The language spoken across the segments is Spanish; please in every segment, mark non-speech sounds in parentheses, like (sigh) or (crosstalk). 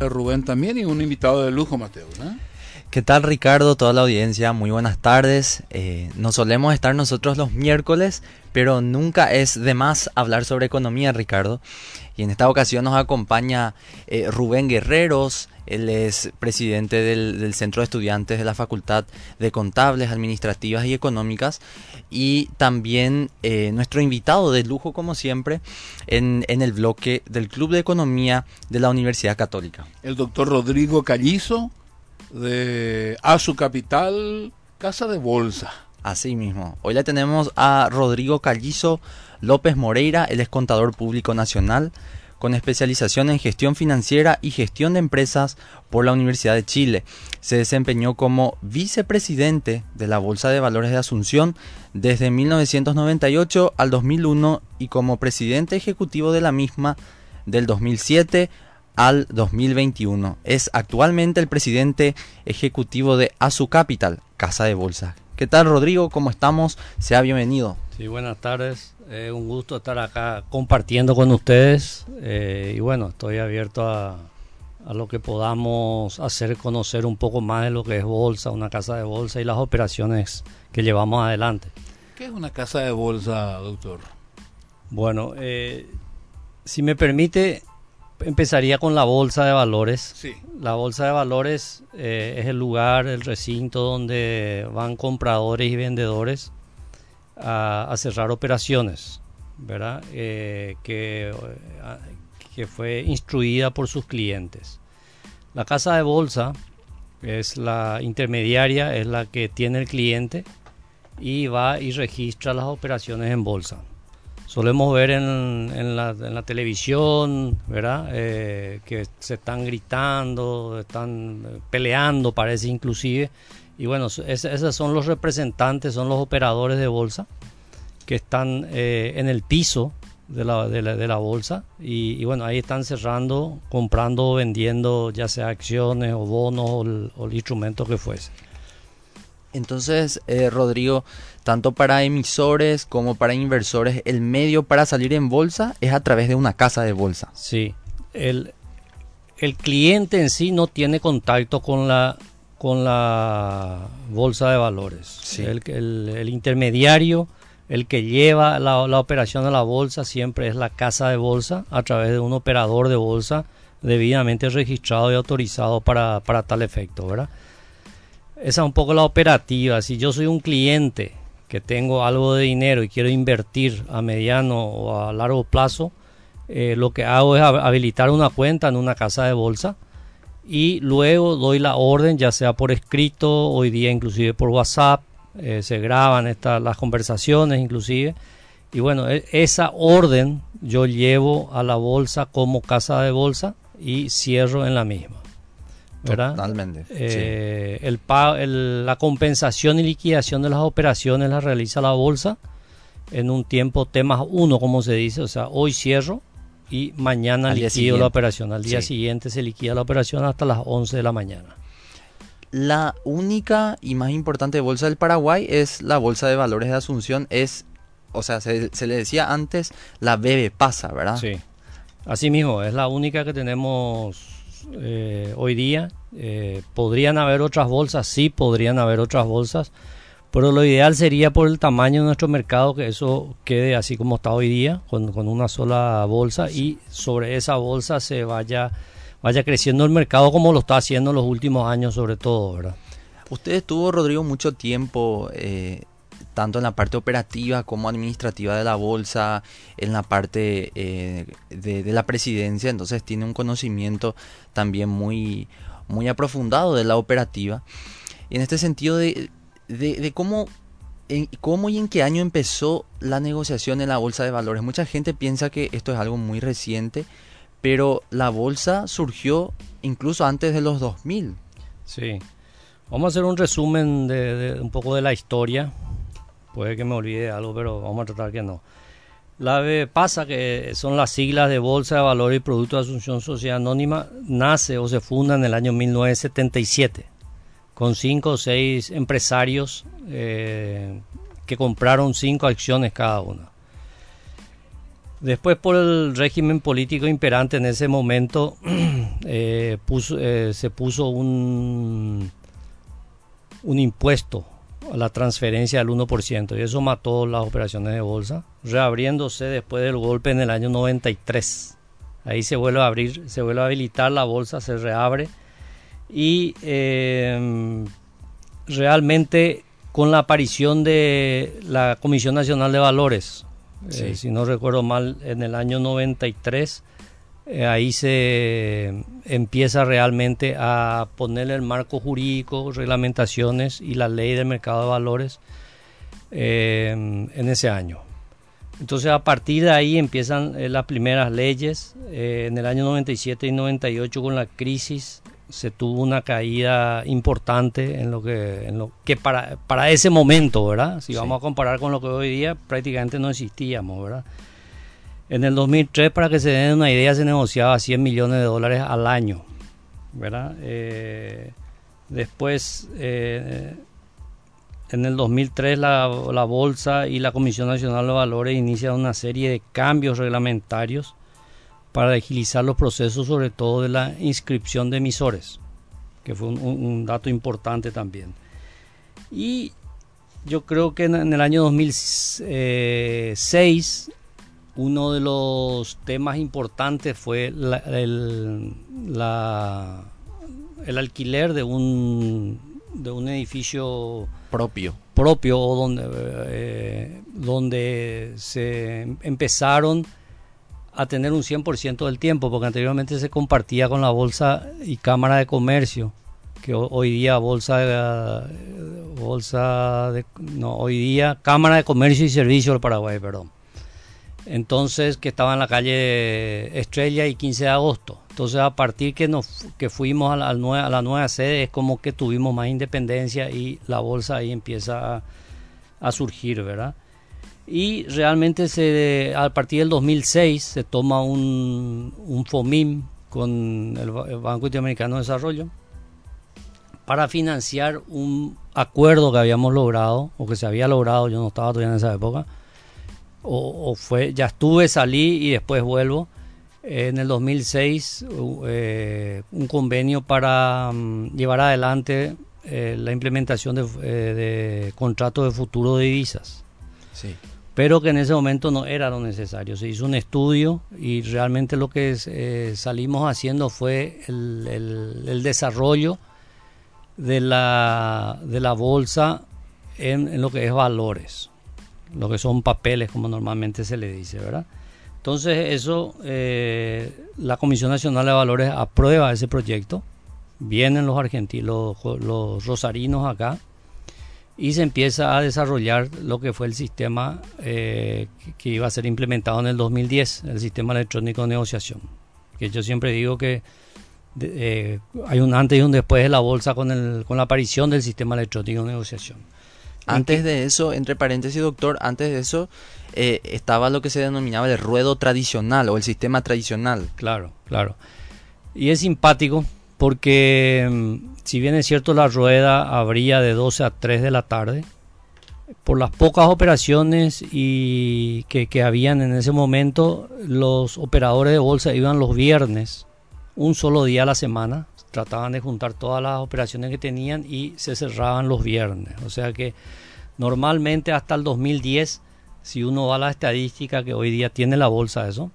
Rubén también y un invitado de lujo, Mateo. ¿Qué tal Ricardo? Toda la audiencia, muy buenas tardes. Eh, nos solemos estar nosotros los miércoles, pero nunca es de más hablar sobre economía, Ricardo. Y en esta ocasión nos acompaña eh, Rubén Guerreros, él es presidente del, Centro de Estudiantes de la Facultad de Contables, Administrativas y Económicas. Y también eh, nuestro invitado de lujo, como siempre, en, en, el bloque del Club de Economía de la Universidad Católica. El doctor Rodrigo Callizo, de A su Capital, Casa de Bolsa. Así mismo. Hoy le tenemos a Rodrigo Callizo López Moreira, él es contador público nacional con especialización en gestión financiera y gestión de empresas por la Universidad de Chile. Se desempeñó como vicepresidente de la Bolsa de Valores de Asunción desde 1998 al 2001 y como presidente ejecutivo de la misma del 2007 al 2021. Es actualmente el presidente ejecutivo de Asu Capital, Casa de Bolsa. ¿Qué tal Rodrigo? ¿Cómo estamos? Sea bienvenido. Sí, buenas tardes. Es un gusto estar acá compartiendo con ustedes eh, y bueno, estoy abierto a, a, lo que podamos hacer conocer un poco más de lo que es bolsa, una casa de bolsa y las operaciones que llevamos adelante. ¿Qué es una casa de bolsa, doctor? Bueno, eh, si me permite, empezaría con la bolsa de valores. Sí. La bolsa de valores eh, es el lugar, el recinto donde van compradores y vendedores a, cerrar operaciones, ¿verdad? Eh, que, que fue instruida por sus clientes. La casa de bolsa es la intermediaria, es la que tiene el cliente y va y registra las operaciones en bolsa. Solemos ver en, la, televisión, ¿verdad? Eh, que se están gritando, están peleando, parece inclusive, y bueno, esos son los representantes, son los operadores de bolsa que están eh, en el piso de la, de la, bolsa y, bueno, ahí están cerrando, comprando o vendiendo ya sea acciones o bonos o el, instrumento que fuese. Entonces, eh, Rodrigo, tanto para emisores como para inversores, el medio para salir en bolsa es a través de una casa de bolsa. Sí, el, el cliente en sí no tiene contacto con la con la bolsa de valores. El, intermediario, el que lleva la, operación a la bolsa, siempre es la casa de bolsa a través de un operador de bolsa debidamente registrado y autorizado para, tal efecto, ¿verdad? Esa es un poco la operativa. Si yo soy un cliente que tengo algo de dinero y quiero invertir a mediano o a largo plazo, eh, lo que hago es habilitar una cuenta en una casa de bolsa y luego doy la orden, ya sea por escrito, hoy día inclusive por WhatsApp, eh, se graban estas las conversaciones inclusive. Y bueno, e, esa orden yo llevo a la bolsa como casa de bolsa y cierro en la misma. ¿Verdad? Totalmente. Eh, el, la compensación y liquidación de las operaciones la realiza la bolsa en un tiempo T más uno, como se dice. O sea, hoy cierro y mañana liquido la operación. Al día siguiente se liquida la operación hasta las 11 de la mañana. La única y más importante bolsa del Paraguay es la Bolsa de Valores de Asunción. Es, o sea, se, le decía antes la BB Pasa, ¿verdad? Sí. Así mismo, es la única que tenemos eh, hoy día. Eh, ¿Podrían haber otras bolsas? Sí, podrían haber otras bolsas pero lo ideal sería por el tamaño de nuestro mercado que eso quede así como está hoy día, con, una sola bolsa y sobre esa bolsa se vaya, vaya creciendo el mercado como lo está haciendo en los últimos años sobre todo, ¿verdad? Usted estuvo, Rodrigo, mucho tiempo, eh, tanto en la parte operativa como administrativa de la bolsa, en la parte eh, de, de, la presidencia, entonces tiene un conocimiento también muy, muy aprofundado de la operativa. Y en este sentido, de, de, cómo, cómo y en qué año empezó la negociación en la bolsa de valores. Mucha gente piensa que esto es algo muy reciente, pero la bolsa surgió incluso antes de los 2000. Sí. Vamos a hacer un resumen de, un poco de la historia. Puede que me olvide algo, pero vamos a tratar que no. La pasa que son las siglas de Bolsa de Valores y Productos de Asunción Sociedad Anónima, nace o se funda en el año 1977 con cinco o seis empresarios eh, que compraron cinco acciones cada uno. Después por el régimen político imperante en ese momento (clears throat) eh, eh, se puso un, un impuesto la transferencia del 1% y eso mató las operaciones de bolsa, reabriéndose después del golpe en el año 93. Ahí se vuelve a abrir, se vuelve a habilitar la bolsa, se reabre y eh, realmente con la aparición de la Comisión Nacional de Valores, eh, si no recuerdo mal, en el año 93, eh, ahí se empieza realmente a poner el marco jurídico, reglamentaciones y la ley del mercado de valores eh, en ese año. Entonces a partir de ahí empiezan las primeras leyes. en el año 97 y 98 con la crisis se tuvo una caída importante en lo que, en lo que para, para ese momento, ¿verdad? Si vamos a comparar con lo que hoy día prácticamente no existíamos, ¿verdad? En el 2003, para que se den una idea, se negociaba 100 millones de dólares al año, ¿verdad? Eh, después, eh, en el 2003, la, Bolsa y la Comisión Nacional de Valores inician una serie de cambios reglamentarios para agilizar los procesos, sobre todo de la inscripción de emisores, que fue un, dato importante también. Y yo creo que en, el año 2006 uno de los temas importantes fue el, el alquiler de un, de un edificio propio propio donde, eh, donde se empezaron a tener un 100% del tiempo, porque anteriormente se compartía con la Bolsa y Cámara de Comercio, que hoy día Bolsa, bolsa de, no, hoy día Cámara de Comercio y Servicio del Paraguay, perdón. Entonces, que estaba en la calle Estrella y 15 de agosto. Entonces, a partir que nos que fuimos a la, a la nueva sede, es como que tuvimos más independencia y la bolsa ahí empieza a, a surgir, ¿verdad? y realmente se, a partir del 2006 se toma un, un FOMIM con el, Banco Interamericano de Desarrollo para financiar un acuerdo que habíamos logrado o que se había logrado, yo no estaba todavía en esa época, o, fue, ya estuve, salí y después vuelvo. En el 2006 eh, un convenio para mm, llevar adelante eh, la implementación de, eh, de contratos de futuro de divisas. Sí pero que en ese momento no era lo necesario. Se hizo un estudio y realmente lo que eh, salimos haciendo fue el, desarrollo de la, de la bolsa en, lo que es valores, lo que son papeles, como normalmente se le dice, ¿verdad? Entonces eso, eh, la Comisión Nacional de Valores aprueba ese proyecto, vienen los argentinos, los rosarinos acá, y se empieza a desarrollar lo que fue el sistema eh, que, iba a ser implementado en el 2010, el sistema electrónico de negociación. Que yo siempre digo que eh, hay un antes y un después de la bolsa con, el, con la aparición del sistema electrónico de negociación. Antes de eso, entre paréntesis, doctor, antes de eso eh, estaba lo que se denominaba el ruedo tradicional o el sistema tradicional. Claro, claro. Y es simpático porque mm, si bien es cierto la rueda abría de 12 a 3 de la tarde, por las pocas operaciones y que, que, habían en ese momento, los operadores de bolsa iban los viernes, un solo día a la semana, trataban de juntar todas las operaciones que tenían y se cerraban los viernes. O sea que normalmente hasta el 2010, si uno va a la estadística que hoy día tiene la bolsa eso,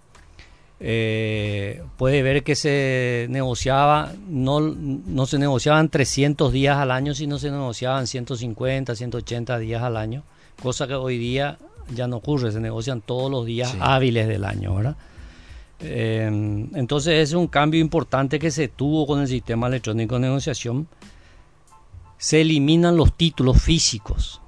eh, puede ver que se negociaba, no, no se negociaban 300 días al año, sino se negociaban 150, 180 días al año, cosa que hoy día ya no ocurre, se negocian todos los días hábiles del año, ¿verdad? Eh, entonces es un cambio importante que se tuvo con el sistema electrónico de negociación. Se eliminan los títulos físicos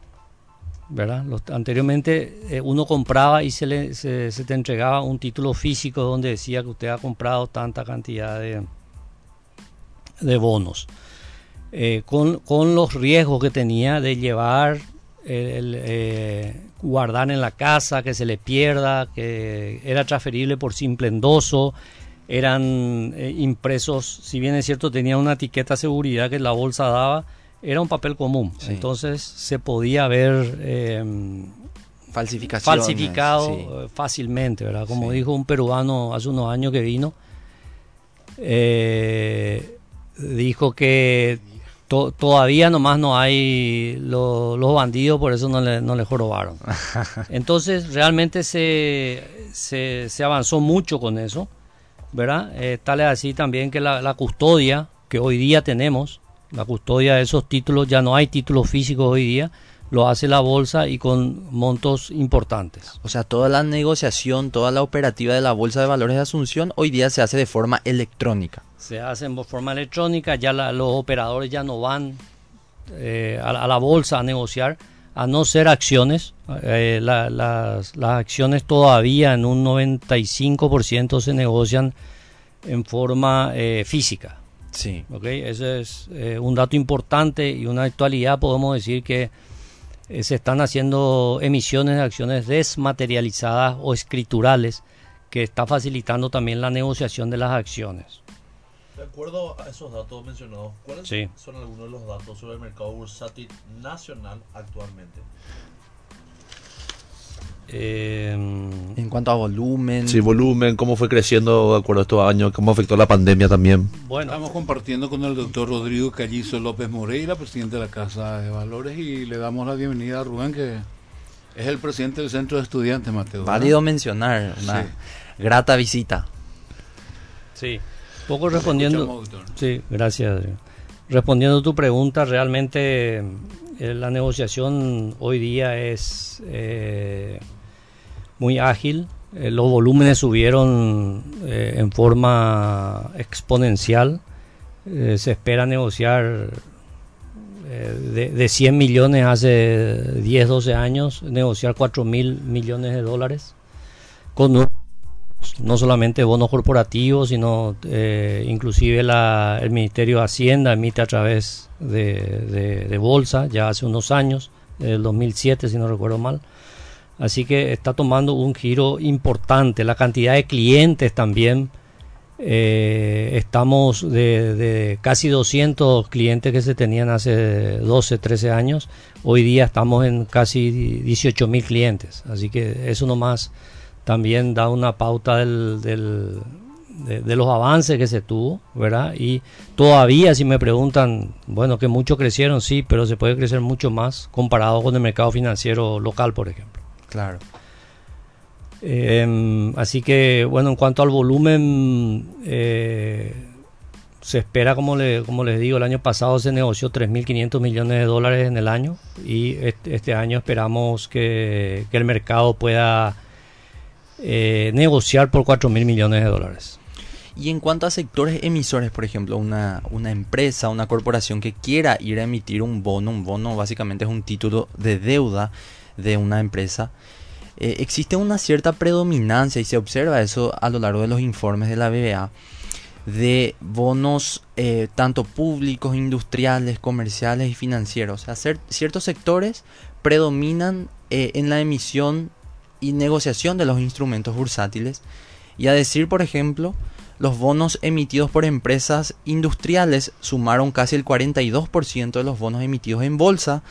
¿verdad? anteriormente eh, uno compraba y se, le, te entregaba un título físico donde decía que usted ha comprado tanta cantidad de, de bonos. Eh, con, con, los riesgos que tenía de llevar, el, eh, guardar en la casa, que se le pierda, que era transferible por simple endoso, eran impresos, si bien es cierto, tenía una etiqueta de seguridad que la bolsa daba, era un papel común. Entonces se podía ver, em, falsificado eh, fácilmente, ¿verdad? Como dijo un peruano hace unos años que vino, eh, dijo que todavía nomás no hay los bandidos, por eso no le, no le jorobaron. (laughs) Entonces, realmente se, se, avanzó mucho con eso, ¿verdad? Eh, tal es así también que la, la custodia que hoy día tenemos, la custodia de esos títulos, ya no hay títulos físicos hoy día, lo hace la bolsa y con montos importantes. O sea, toda la negociación, toda la operativa de la Bolsa de Valores de Asunción hoy día se hace de forma electrónica. Se hace de forma electrónica, ya los operadores ya no van eh, a, la bolsa a negociar, a no ser acciones. Eh, las, acciones todavía en un 95% se negocian en forma eh, física. Sí. ¿okay? Ese es un dato importante y una actualidad podemos decir que eh, se están haciendo emisiones de acciones desmaterializadas o escriturales que está facilitando también la negociación de las acciones. De acuerdo a esos datos mencionados, ¿cuáles son algunos de los datos sobre el mercado bursátil nacional actualmente? Eh, en cuanto a volumen. Sí, volumen, cómo fue creciendo de acuerdo a estos años, cómo afectó la pandemia también. Bueno, estamos compartiendo con el doctor Rodrigo Callizo López Moreira, presidente de la Casa de Valores, y le damos la bienvenida a Rubén, que es el presidente del Centro de Estudiantes, Mateo. Válido mencionar, una grata visita. Sí, poco respondiendo. Sí, gracias. Respondiendo a tu pregunta, realmente la negociación hoy día es eh, muy ágil. Eh, los volúmenes subieron eh, en forma exponencial. Eh, se espera negociar de, de, 100 millones hace 10, 12 años, negociar 4 mil millones de dólares con no solamente bonos corporativos, sino inclusive la, el Ministerio de Hacienda emite a través de, de bolsa ya hace unos años, el 2007 si no recuerdo mal, Así que está tomando un giro importante. La cantidad de clientes también. Eh, estamos de, casi 200 clientes que se tenían hace 12, 13 años. Hoy día estamos en casi 18 mil clientes. Así que eso nomás también da una pauta del, de, de, los avances que se tuvo, ¿verdad? Y todavía si me preguntan, bueno, que mucho crecieron, sí, pero se puede crecer mucho más comparado con el mercado financiero local, por ejemplo. Claro. Em, así que, bueno, en cuanto al volumen, eh, se espera, como, le, como les digo, el año pasado se negoció 3.500 millones de dólares en el año y este, año esperamos que, el mercado pueda eh, negociar por 4.000 millones de dólares. Y en cuanto a sectores emisores, por ejemplo, una, una empresa, una corporación que quiera ir a emitir un bono, un bono básicamente es un título de deuda, de una empresa, eh, existe una cierta predominancia y se observa eso a lo largo de los informes de la BBA de bonos eh, tanto públicos, industriales, comerciales y financieros. O ciertos sectores predominan eh, en la emisión y negociación de los instrumentos bursátiles. Y a decir, por ejemplo, los bonos emitidos por empresas industriales sumaron casi el 42% de los bonos emitidos en bolsa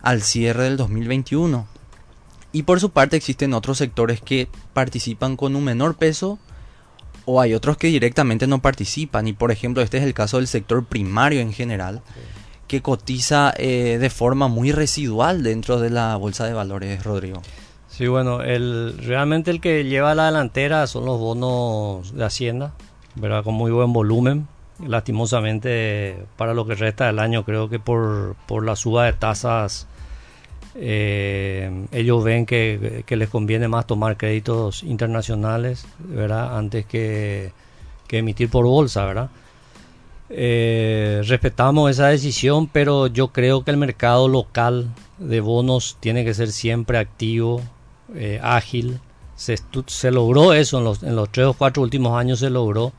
al cierre del 2021. Y por su parte existen otros sectores que participan con un menor peso o hay otros que directamente no participan. Y por ejemplo este es el caso del sector primario en general, que cotiza eh, de forma muy residual dentro de la bolsa de valores, Rodrigo. Sí, bueno, el, realmente el que lleva la delantera son los bonos de Hacienda, ¿verdad? con muy buen volumen. Lastimosamente, para lo que resta del año, creo que por, por la suba de tasas eh, ellos ven que, les conviene más tomar créditos internacionales, ¿verdad? Antes que, emitir por bolsa, ¿verdad? Eh, respetamos esa decisión, pero yo creo que el mercado local de bonos tiene que ser siempre activo, eh, ágil. Se, se, logró eso en los, en los tres o cuatro últimos años, se logró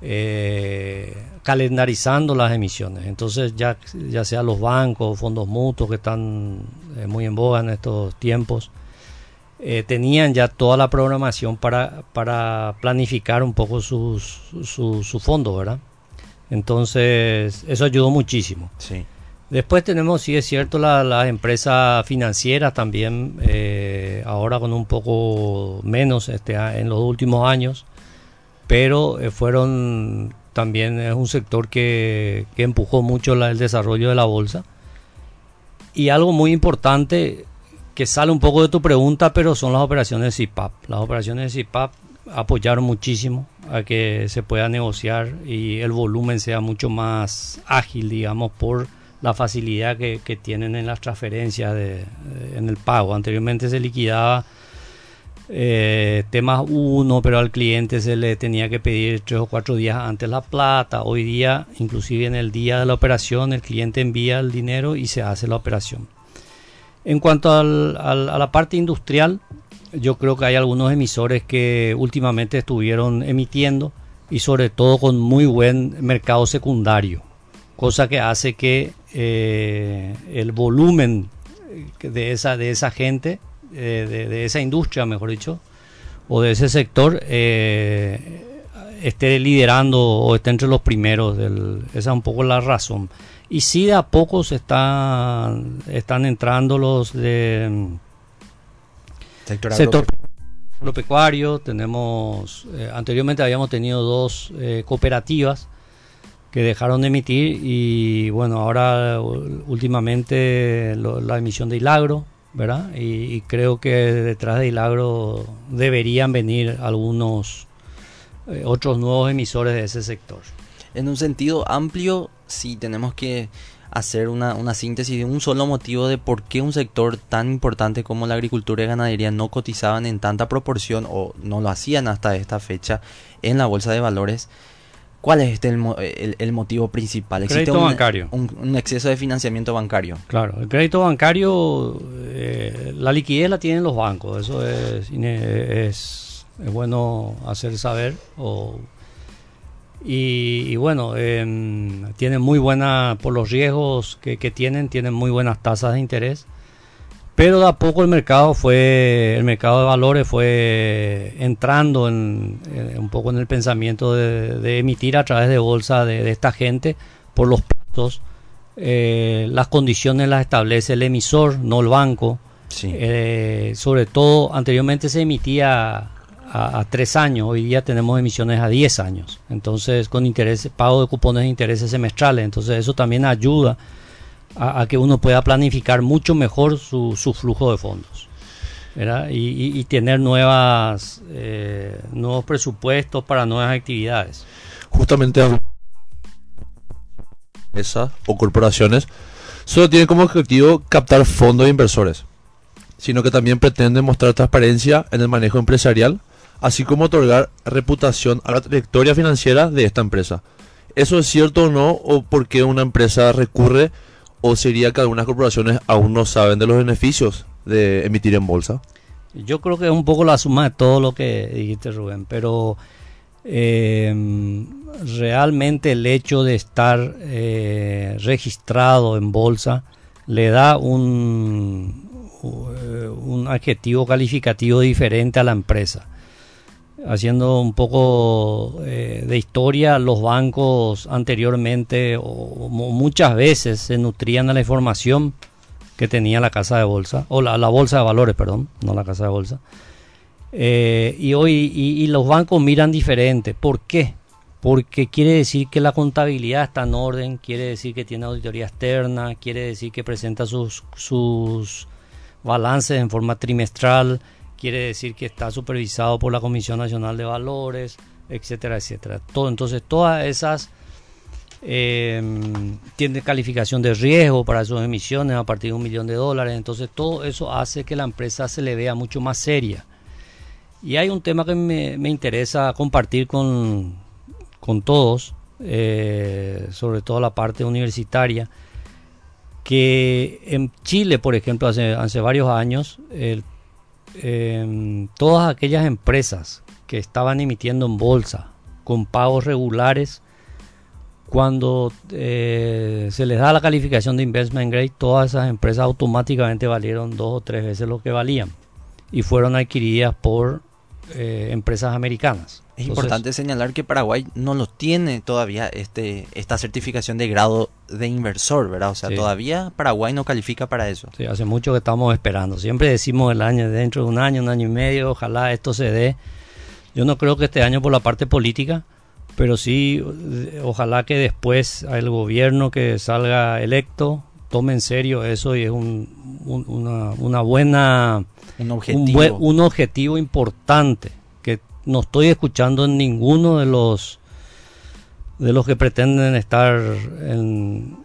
eh, calendarizando las emisiones. Entonces, ya, ya sea los bancos, fondos mutuos que están eh, muy en boga en estos tiempos, tenían ya toda la programación para, para planificar un poco sus, su, su fondo, ¿verdad? Entonces, eso ayudó muchísimo. Sí. Después tenemos, sí es cierto, las empresas financieras también. Eh, ahora con un poco menos este, en los últimos años, pero eh, fueron también es un sector que, empujó mucho el desarrollo de la bolsa. Y algo muy importante que sale un poco de tu pregunta, pero son las operaciones de CIPAP. Las operaciones CIPAP apoyaron muchísimo a que se pueda negociar y el volumen sea mucho más ágil, digamos, por la facilidad que, tienen en las transferencias, de, en el pago. Anteriormente se liquidaba eh, temas uno, pero al cliente se le tenía que pedir tres o cuatro días antes la plata. Hoy día, inclusive en el día de la operación, el cliente envía el dinero y se hace la operación. En cuanto a la parte industrial, yo creo que hay algunos emisores que últimamente estuvieron emitiendo y sobre todo con muy buen mercado secundario, cosa que hace que eh, el volumen de esa, de esa gente, eh, de, esa industria, mejor dicho, o de ese sector, eh, esté liderando o esté entre los primeros. Del, esa es un poco la razón. Y sí, de a poco se están, están entrando los de sector, sector agropecuario. Tenemos, anteriormente habíamos tenido dos cooperativas que dejaron de emitir y bueno, ahora últimamente la emisión de Hilagro, ¿verdad? Y, creo que detrás de Hilagro deberían venir algunos eh, otros nuevos emisores de ese sector. En un sentido amplio, sí tenemos que hacer una, una, síntesis de un solo motivo de por qué un sector tan importante como la agricultura y ganadería no cotizaban en tanta proporción o no lo hacían hasta esta fecha en la bolsa de valores. ¿Cuál es este el, motivo principal? ¿Existe crédito un, bancario. Un, exceso de financiamiento bancario. Claro, el crédito bancario, eh, la liquidez la tienen los bancos, eso es, es, bueno hacer saber. y, bueno, em, tienen muy buena, por los riesgos que, que tienen, tienen muy buenas tasas de interés. Pero de a poco el mercado fue, el mercado de valores fue entrando en, un poco en el pensamiento de, emitir a través de bolsa de, esta gente por los plazos. Eh, las condiciones las establece el emisor, no el banco. Eh, sobre todo, anteriormente se emitía a, tres años, hoy día tenemos emisiones a diez años. Entonces, con interés, pago de cupones de intereses semestrales. Entonces, eso también ayuda a, que uno pueda planificar mucho mejor su, su flujo de fondos y, tener nuevas, eh, nuevos presupuestos para nuevas actividades. Justamente esas o corporaciones solo tienen como objetivo captar fondos de inversores, sino que también pretenden mostrar transparencia en el manejo empresarial, así como otorgar reputación a la trayectoria financiera de esta empresa. ¿Eso es cierto o no? ¿O por qué una empresa recurre ¿O sería que algunas corporaciones aún no saben de los beneficios de emitir en bolsa? Yo creo que es un poco la suma de todo lo que dijiste, Rubén, pero eh, realmente el hecho de estar eh, registrado en bolsa le da un, un adjetivo calificativo diferente a la empresa haciendo un poco eh, de historia, los bancos anteriormente o, muchas veces se nutrían de la información que tenía la casa de bolsa, o la, bolsa de valores, perdón, no la casa de bolsa. Eh, y hoy y, los bancos miran diferente. ¿Por qué? Porque quiere decir que la contabilidad está en orden, quiere decir que tiene auditoría externa, quiere decir que presenta sus, sus balances en forma trimestral, quiere decir que está supervisado por la Comisión Nacional de Valores, etcétera, etcétera. Todo, entonces, todas esas eh, tiene calificación de riesgo para sus emisiones a partir de un millón de dólares. Entonces, todo eso hace que la empresa se le vea mucho más seria. Y hay un tema que me, interesa compartir con, con todos, eh, sobre todo la parte universitaria, que en Chile, por ejemplo, hace, hace varios años, el todas aquellas empresas que estaban emitiendo en bolsa con pagos regulares, cuando eh, se les da la calificación de investment grade, todas esas empresas automáticamente valieron dos o tres veces lo que valían y fueron adquiridas por eh, empresas americanas. Es importante señalar que Paraguay no lo tiene todavía este esta certificación de grado de inversor, ¿verdad? O sea, todavía Paraguay no califica para eso. Sí, hace mucho que estamos esperando. Siempre decimos el año, dentro de un año, un año y medio, ojalá esto se dé. Yo no creo que este año por la parte política, pero sí, ojalá que después el gobierno que salga electo tome en serio eso y es un, una, una, buena... Un objetivo. Un, objetivo importante que no estoy escuchando en ninguno de los de los que pretenden estar en,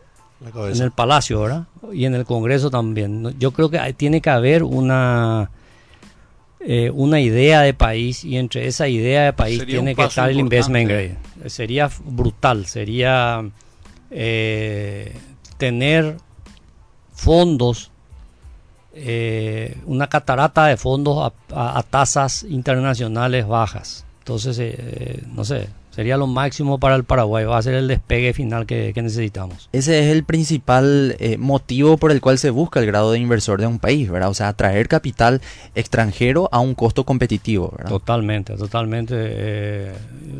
en el palacio, ¿verdad? Y en el Congreso también. Yo creo que tiene que haber una eh, una idea de país y entre esa idea de país tiene que estar el investment grade. Sería brutal, sería eh, tener fondos, eh, una catarata de fondos a, tasas internacionales bajas. Entonces, no sé, Sería lo máximo para el Paraguay, va a ser el despegue final que, necesitamos. Ese es el principal eh, motivo por el cual se busca el grado de inversor de un país, ¿verdad? O sea, atraer capital extranjero a un costo competitivo, ¿verdad? Totalmente, totalmente. Eh,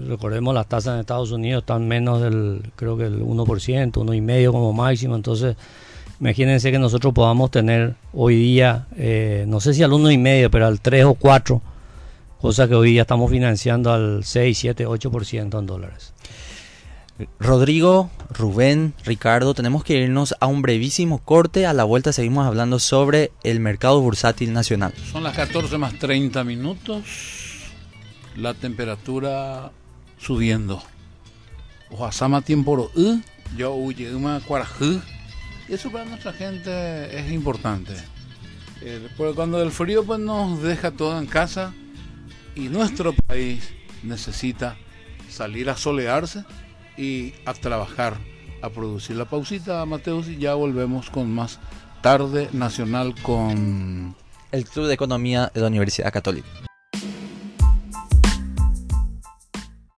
recordemos las tasas en Estados Unidos están menos del, creo que el 1%, 1,5% como máximo, entonces... Imagínense que nosotros podamos tener hoy día, eh, no sé si al 1,5, pero al 3 o 4 cosa que hoy ya estamos financiando al 6, 7, 8% en dólares. Rodrigo, Rubén, Ricardo, tenemos que irnos a un brevísimo corte. A la vuelta seguimos hablando sobre el mercado bursátil nacional. Son las 14 más 30 minutos. La temperatura subiendo. Oaxama tiempo yo huye una Y eso para nuestra gente es importante. Eh, porque cuando el frío pues nos deja todo en casa y nuestro país necesita salir a solearse y a trabajar, a producir la pausita, Mateus, y ya volvemos con más tarde nacional con el Club de Economía de la Universidad Católica.